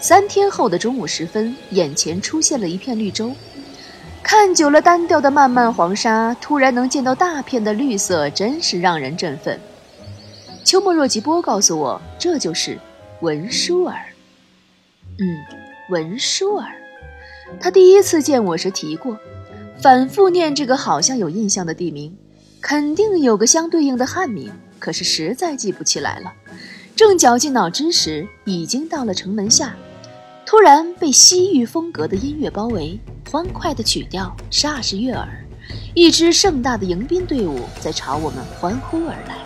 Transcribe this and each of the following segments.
三天后的中午时分，眼前出现了一片绿洲。看久了单调的漫漫黄沙，突然能见到大片的绿色，真是让人振奋。秋末若吉波告诉我，这就是文殊儿。嗯，文殊儿。他第一次见我时提过，反复念这个好像有印象的地名，肯定有个相对应的汉名，可是实在记不起来了。正绞尽脑汁时，已经到了城门下，突然被西域风格的音乐包围。欢快的曲调霎时悦耳，一支盛大的迎宾队伍在朝我们欢呼而来。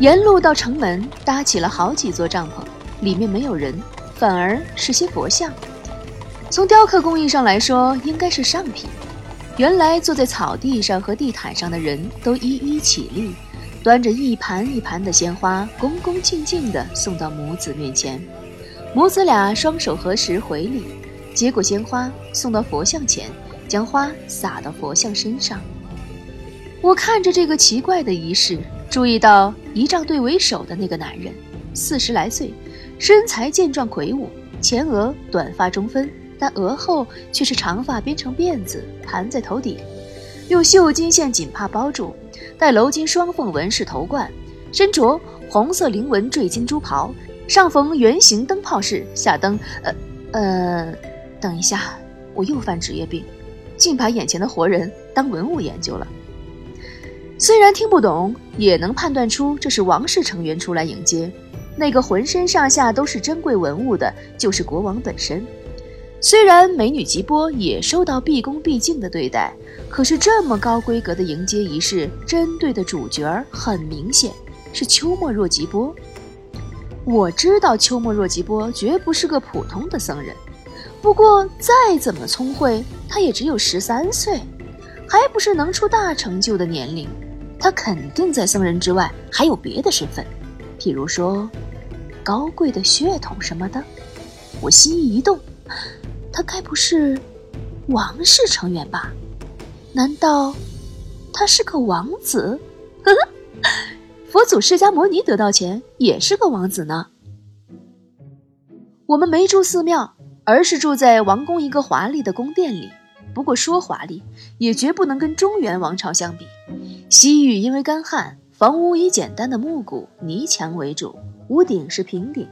沿路到城门，搭起了好几座帐篷，里面没有人，反而是些佛像。从雕刻工艺上来说，应该是上品。原来坐在草地上和地毯上的人都一一起立。端着一盘一盘的鲜花，恭恭敬敬地送到母子面前。母子俩双手合十回礼，接过鲜花送到佛像前，将花洒到佛像身上。我看着这个奇怪的仪式，注意到仪仗队为首的那个男人，四十来岁，身材健壮魁梧，前额短发中分，但额后却是长发编成辫子盘在头顶，用绣金线锦帕包住。戴鎏金双凤纹饰头冠，身着红色菱纹坠金珠袍，上缝圆形灯泡饰，下灯……呃，呃，等一下，我又犯职业病，竟把眼前的活人当文物研究了。虽然听不懂，也能判断出这是王室成员出来迎接。那个浑身上下都是珍贵文物的，就是国王本身。虽然美女吉波也受到毕恭毕敬的对待，可是这么高规格的迎接仪式，针对的主角很明显是秋末若吉波。我知道秋末若吉波绝不是个普通的僧人，不过再怎么聪慧，他也只有十三岁，还不是能出大成就的年龄。他肯定在僧人之外还有别的身份，譬如说高贵的血统什么的。我心一动。他该不是王室成员吧？难道他是个王子？呵 呵佛祖释迦摩尼得到前也是个王子呢。我们没住寺庙，而是住在王宫一个华丽的宫殿里。不过说华丽，也绝不能跟中原王朝相比。西域因为干旱，房屋以简单的木骨泥墙为主，屋顶是平顶。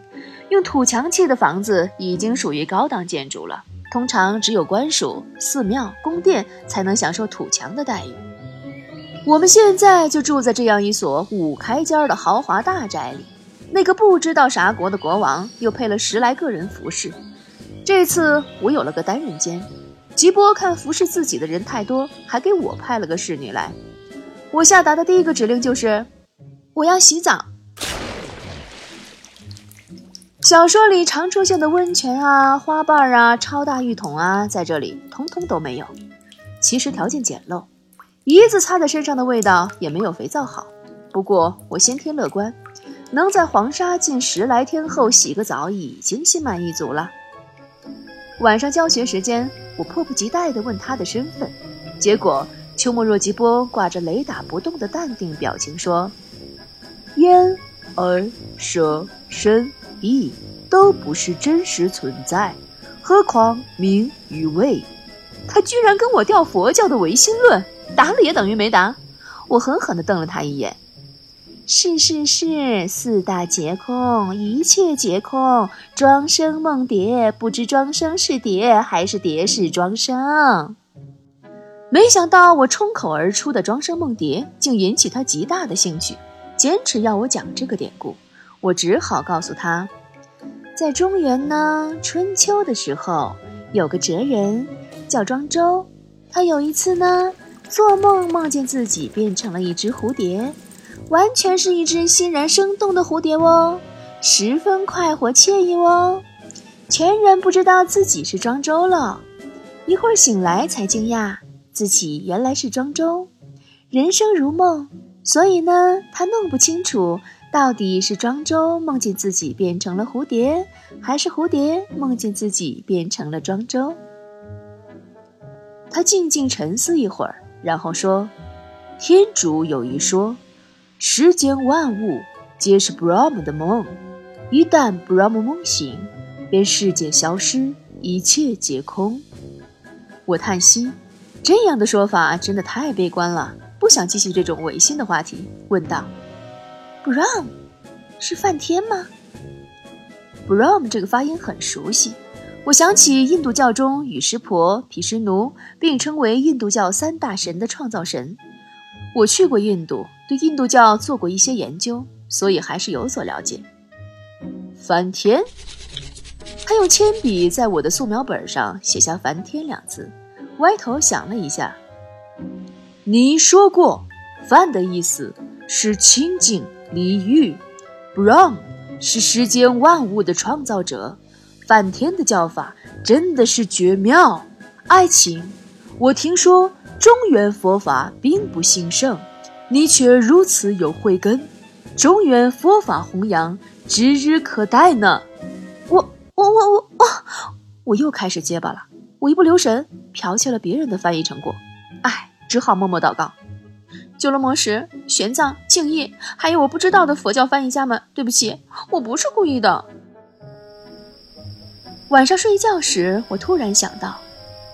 用土墙砌的房子已经属于高档建筑了，通常只有官署、寺庙、宫殿才能享受土墙的待遇。我们现在就住在这样一所五开间的豪华大宅里。那个不知道啥国的国王又配了十来个人服侍，这次我有了个单人间。吉波看服侍自己的人太多，还给我派了个侍女来。我下达的第一个指令就是，我要洗澡。小说里常出现的温泉啊、花瓣啊、超大浴桶啊，在这里通通都没有。其实条件简陋，一子擦在身上的味道也没有肥皂好。不过我先天乐观，能在黄沙近十来天后洗个澡，已经心满意足了。晚上教学时间，我迫不及待地问他的身份，结果秋末若吉波挂着雷打不动的淡定表情说：“烟、而蛇、身。”意都不是真实存在，何况名与位？他居然跟我调佛教的唯心论，答了也等于没答。我狠狠地瞪了他一眼。是是是，四大皆空，一切皆空，庄生梦蝶，不知庄生是蝶还是蝶是庄生。没想到我冲口而出的庄生梦蝶，竟引起他极大的兴趣，坚持要我讲这个典故。我只好告诉他，在中原呢，春秋的时候有个哲人叫庄周，他有一次呢做梦梦见自己变成了一只蝴蝶，完全是一只欣然生动的蝴蝶哦，十分快活惬意哦，全然不知道自己是庄周了。一会儿醒来才惊讶自己原来是庄周，人生如梦，所以呢他弄不清楚。到底是庄周梦见自己变成了蝴蝶，还是蝴蝶梦见自己变成了庄周？他静静沉思一会儿，然后说：“天主有一说，世间万物皆是 Brahm 的梦，一旦 Brahm 梦醒，便世界消失，一切皆空。我叹息，这样的说法真的太悲观了，不想继续这种违心的话题，问道：“Brahm 是梵天吗？”Brahm 这个发音很熟悉。我想起印度教中与湿婆、毗湿奴并称为印度教三大神的创造神。我去过印度，对印度教做过一些研究，所以还是有所了解。梵天，他用铅笔在我的素描本上写下“梵天”两字，歪头想了一下。你说过，梵的意思是清净、离欲，Brahm 是世间万物的创造者。梵天的叫法真的是绝妙，爱情。我听说中原佛法并不兴盛，你却如此有慧根，中原佛法弘扬指日可待呢。我我我我我，我又开始结巴了。我一不留神剽窃了别人的翻译成果，唉，只好默默祷告。九罗摩什、玄奘、净业，还有我不知道的佛教翻译家们，对不起，我不是故意的。晚上睡觉时，我突然想到，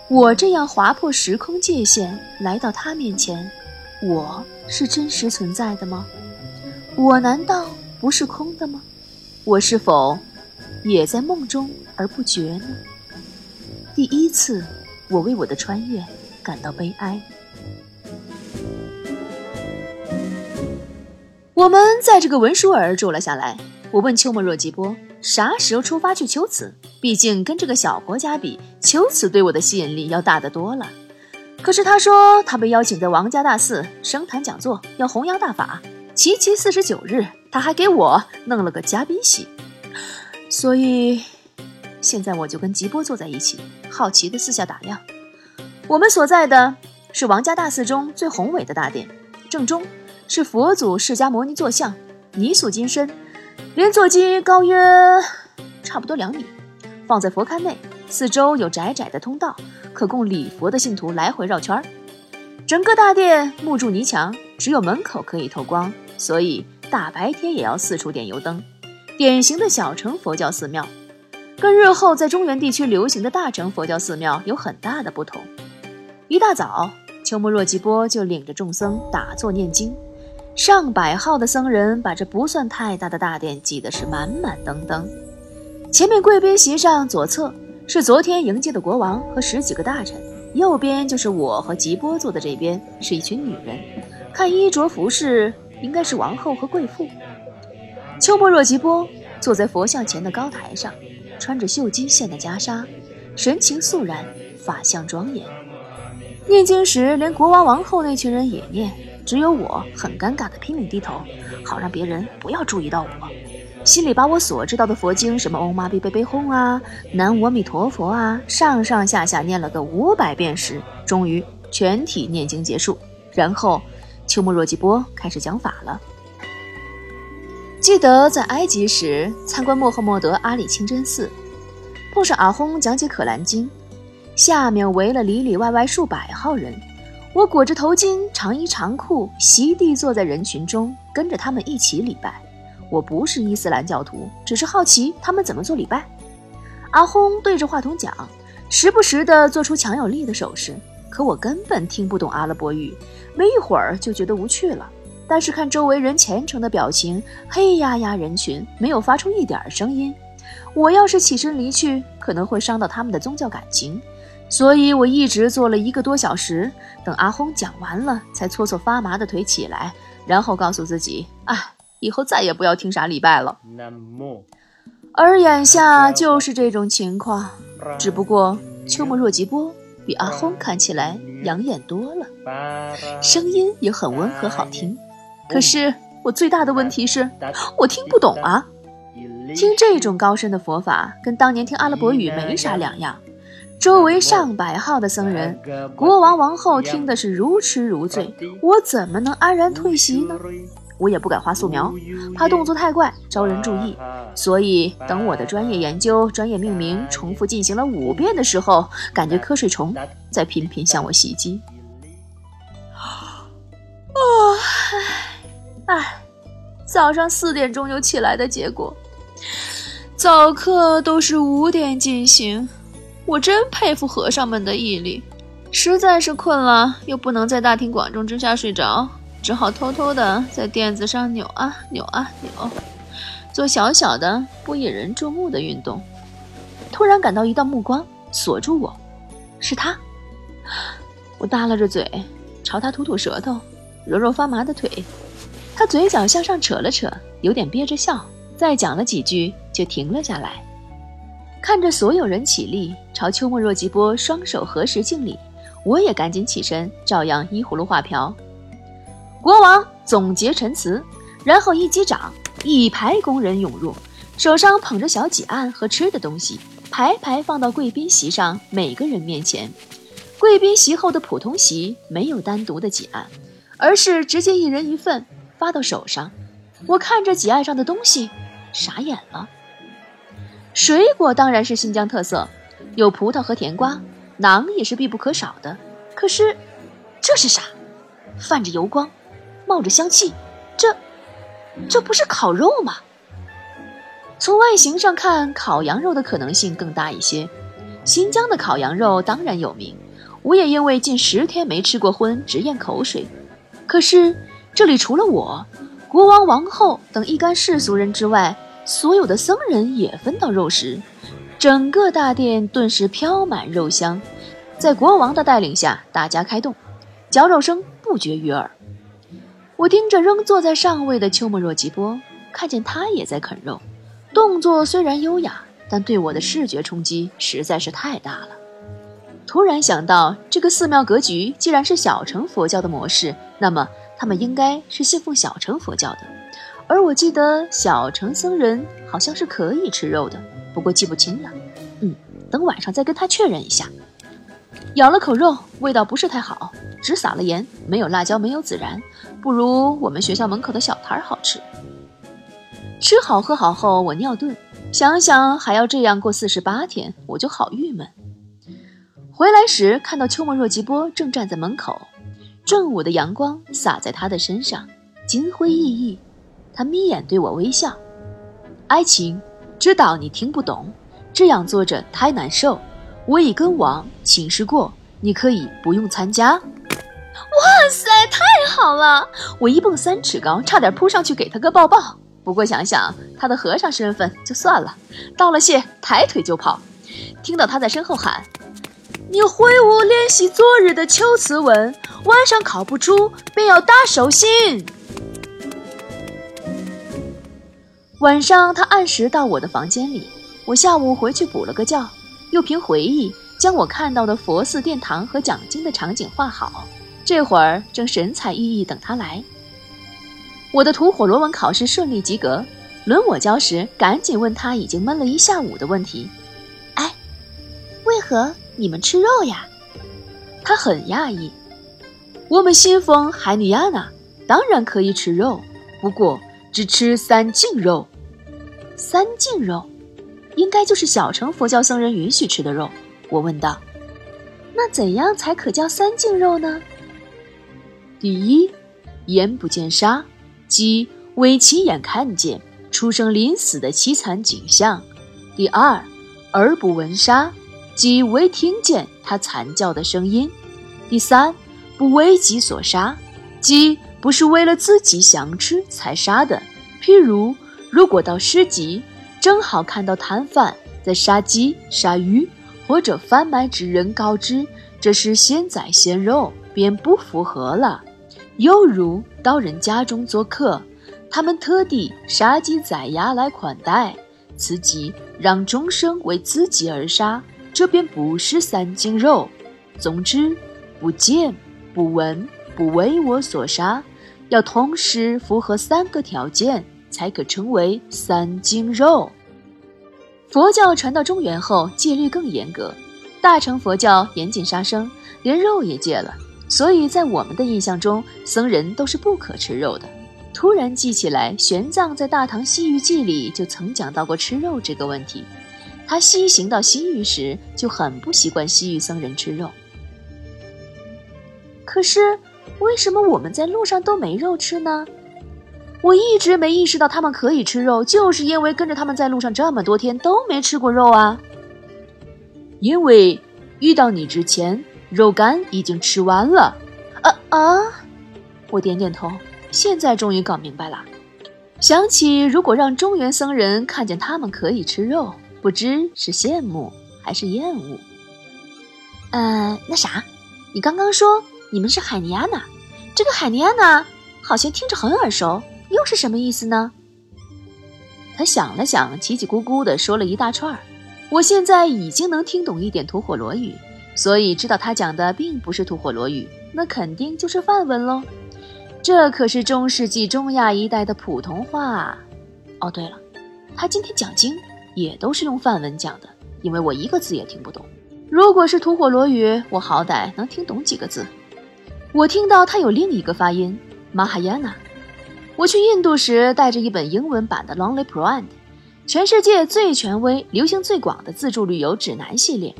我这样划破时空界限来到他面前，我是真实存在的吗？我难道不是空的吗？我是否也在梦中而不觉呢？第一次，我为我的穿越感到悲哀。我们在这个文殊儿住了下来。我问秋末若吉波。啥时候出发去秋瓷？毕竟跟这个小国家比，秋瓷对我的吸引力要大得多了。可是他说他被邀请在王家大寺升坛讲座，要弘扬大法，齐齐四十九日，他还给我弄了个嘉宾席。所以现在我就跟吉波坐在一起，好奇地四下打量。我们所在的是王家大寺中最宏伟的大殿，正中是佛祖释迦牟尼坐像，泥塑金身。连座机高约差不多两米，放在佛龛内，四周有窄窄的通道，可供礼佛的信徒来回绕圈儿。整个大殿木柱泥墙，只有门口可以透光，所以大白天也要四处点油灯。典型的小乘佛教寺庙，跟日后在中原地区流行的大乘佛教寺庙有很大的不同。一大早，秋木若吉波就领着众僧打坐念经。上百号的僧人把这不算太大的大殿挤得是满满登登。前面贵宾席上左侧是昨天迎接的国王和十几个大臣，右边就是我和吉波坐的这边是一群女人，看衣着服饰应该是王后和贵妇。秋波若吉波坐在佛像前的高台上，穿着绣金线的袈裟，神情肃然，法相庄严。念经时，连国王王后那群人也念。只有我很尴尬的拼命低头，好让别人不要注意到我。心里把我所知道的佛经，什么嗡嘛比贝贝哄啊、南无阿弥陀佛啊，上上下下念了个五百遍时，终于全体念经结束。然后秋木若吉波开始讲法了。记得在埃及时参观穆罕默德阿里清真寺，碰上阿訇讲解可兰经，下面围了里里外外数百号人。我裹着头巾，长衣长裤，席地坐在人群中，跟着他们一起礼拜。我不是伊斯兰教徒，只是好奇他们怎么做礼拜。阿轰对着话筒讲，时不时地做出强有力的手势，可我根本听不懂阿拉伯语，没一会儿就觉得无趣了。但是看周围人虔诚的表情，黑压压人群没有发出一点声音。我要是起身离去，可能会伤到他们的宗教感情。所以我一直坐了一个多小时，等阿轰讲完了，才搓搓发麻的腿起来，然后告诉自己：哎，以后再也不要听啥礼拜了。而眼下就是这种情况，只不过秋末若吉波比阿轰看起来养眼多了，声音也很温和好听。可是我最大的问题是，我听不懂啊！听这种高深的佛法，跟当年听阿拉伯语没啥两样。周围上百号的僧人，国王王后听的是如痴如醉，我怎么能安然退席呢？我也不敢画素描，怕动作太怪招人注意。所以等我的专业研究、专业命名重复进行了五遍的时候，感觉瞌睡虫在频频向我袭击。啊，唉，唉。早上四点钟就起来的结果。早课都是五点进行，我真佩服和尚们的毅力。实在是困了，又不能在大庭广众之下睡着，只好偷偷的在垫子上扭啊扭啊扭，做小小的不引人注目的运动。突然感到一道目光锁住我，是他。我耷拉着嘴，朝他吐吐舌头，揉揉发麻的腿。他嘴角向上扯了扯，有点憋着笑，再讲了几句就停了下来。看着所有人起立，朝秋末若吉波双手合十敬礼。我也赶紧起身，照样依葫芦画瓢。国王总结陈词，然后一击掌，一排工人涌入，手上捧着小几案和吃的东西，排排放到贵宾席上每个人面前。贵宾席后的普通席没有单独的几案，而是直接一人一份发到手上。我看着几案上的东西，傻眼了。水果当然是新疆特色，有葡萄和甜瓜。馕也是必不可少的，可是这是啥？泛着油光，冒着香气，这这不是烤肉吗？从外形上看，烤羊肉的可能性更大一些。新疆的烤羊肉当然有名，我也因为近十天没吃过荤直咽口水。可是这里除了我、国王、王后等一干世俗人之外，所有的僧人也分到肉食。整个大殿顿时飘满肉香，在国王的带领下，大家开动，嚼肉声不绝于耳。我盯着仍坐在上位的秋末若吉波，看见他也在啃肉，动作虽然优雅，但对我的视觉冲击实在是太大了。突然想到，这个寺庙格局既然是小乘佛教的模式，那么他们应该是信奉小乘佛教的，而我记得小乘僧人好像是可以吃肉的。不过记不清了，嗯，等晚上再跟他确认一下。咬了口肉，味道不是太好，只撒了盐，没有辣椒，没有孜然，不如我们学校门口的小摊儿好吃。吃好喝好后，我尿遁，想想还要这样过四十八天，我就好郁闷。回来时看到秋末若吉波正站在门口，正午的阳光洒在他的身上，金辉熠熠。他眯眼对我微笑，爱情。知道你听不懂，这样坐着太难受。我已跟王请示过，你可以不用参加。哇塞，太好了！我一蹦三尺高，差点扑上去给他个抱抱。不过想想他的和尚身份，就算了。道了谢，抬腿就跑。听到他在身后喊：“你挥舞练习昨日的秋词文，晚上考不出，便要打手心。”晚上，他按时到我的房间里。我下午回去补了个觉，又凭回忆将我看到的佛寺、殿堂和讲经的场景画好。这会儿正神采奕奕等他来。我的吐火罗文考试顺利及格，轮我教时，赶紧问他已经闷了一下午的问题：“哎，为何你们吃肉呀？”他很讶异：“我们信奉海尼亚纳，当然可以吃肉，不过只吃三净肉。”三净肉，应该就是小乘佛教僧人允许吃的肉。我问道：“那怎样才可叫三净肉呢？”第一，眼不见杀，即未亲眼看见出生临死的凄惨景象；第二，耳不闻杀，即未听见他惨叫的声音；第三，不为己所杀，即不是为了自己想吃才杀的。譬如。如果到市集，正好看到摊贩在杀鸡、杀鱼，或者贩卖之人告知这是现宰鲜肉，便不符合了。又如到人家中做客，他们特地杀鸡宰鸭来款待，此即让众生为自己而杀，这便不是三斤肉。总之，不见、不闻、不为我所杀，要同时符合三个条件。才可称为三净肉。佛教传到中原后，戒律更严格，大乘佛教严禁杀生，连肉也戒了。所以在我们的印象中，僧人都是不可吃肉的。突然记起来，玄奘在《大唐西域记》里就曾讲到过吃肉这个问题。他西行到西域时，就很不习惯西域僧人吃肉。可是，为什么我们在路上都没肉吃呢？我一直没意识到他们可以吃肉，就是因为跟着他们在路上这么多天都没吃过肉啊。因为遇到你之前，肉干已经吃完了。啊啊！我点点头，现在终于搞明白了。想起如果让中原僧人看见他们可以吃肉，不知是羡慕还是厌恶。呃，那啥，你刚刚说你们是海尼亚娜，这个海尼亚娜好像听着很耳熟。又是什么意思呢？他想了想，叽叽咕咕地说了一大串儿。我现在已经能听懂一点吐火罗语，所以知道他讲的并不是吐火罗语，那肯定就是梵文喽。这可是中世纪中亚一带的普通话。哦，对了，他今天讲经也都是用梵文讲的，因为我一个字也听不懂。如果是吐火罗语，我好歹能听懂几个字。我听到他有另一个发音，马哈亚纳。我去印度时带着一本英文版的《Lonely Planet》，全世界最权威、流行最广的自助旅游指南系列。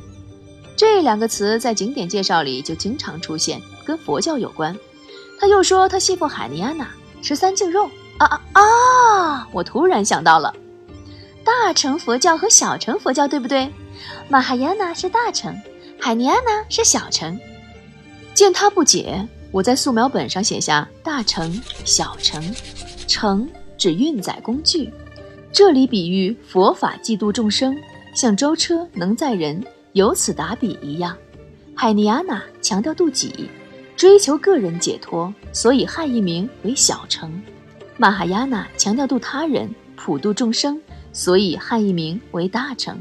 这两个词在景点介绍里就经常出现，跟佛教有关。他又说他信奉海尼亚娜，吃三净肉。啊啊啊！我突然想到了，大乘佛教和小乘佛教对不对？马哈亚娜是大乘，海尼亚娜是小乘。见他不解。我在素描本上写下大乘、小乘，乘指运载工具，这里比喻佛法济度众生，像舟车能载人，由此打比一样。海尼亚娜强调度己，追求个人解脱，所以汉译名为小乘；玛哈亚娜强调度他人，普度众生，所以汉译名为大乘。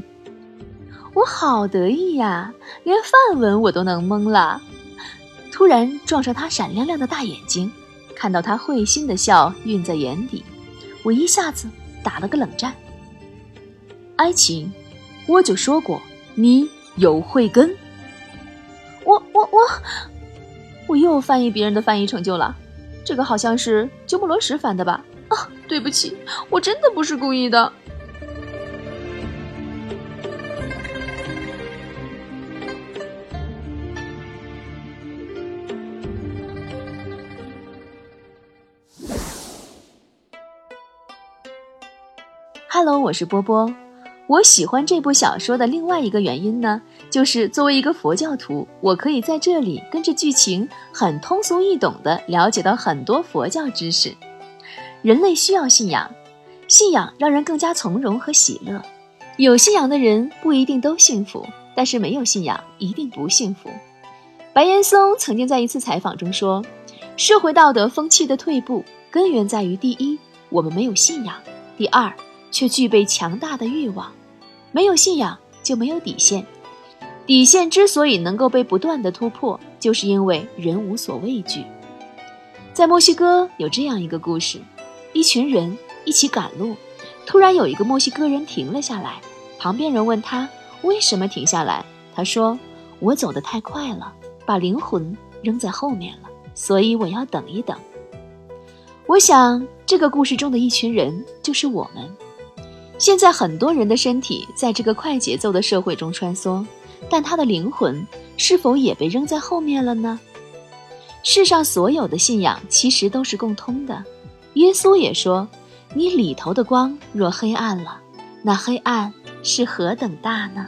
我好得意呀，连梵文我都能蒙了。突然撞上他闪亮亮的大眼睛，看到他会心的笑晕在眼底，我一下子打了个冷战。爱情，我就说过你有慧根。我我我，我又翻译别人的翻译成就了，这个好像是鸠摩罗什翻的吧？啊，对不起，我真的不是故意的。Hello，我是波波。我喜欢这部小说的另外一个原因呢，就是作为一个佛教徒，我可以在这里跟着剧情，很通俗易懂的了解到很多佛教知识。人类需要信仰，信仰让人更加从容和喜乐。有信仰的人不一定都幸福，但是没有信仰一定不幸福。白岩松曾经在一次采访中说，社会道德风气的退步，根源在于：第一，我们没有信仰；第二。却具备强大的欲望，没有信仰就没有底线。底线之所以能够被不断的突破，就是因为人无所畏惧。在墨西哥有这样一个故事：一群人一起赶路，突然有一个墨西哥人停了下来。旁边人问他为什么停下来，他说：“我走得太快了，把灵魂扔在后面了，所以我要等一等。”我想，这个故事中的一群人就是我们。现在很多人的身体在这个快节奏的社会中穿梭，但他的灵魂是否也被扔在后面了呢？世上所有的信仰其实都是共通的。耶稣也说：“你里头的光若黑暗了，那黑暗是何等大呢？”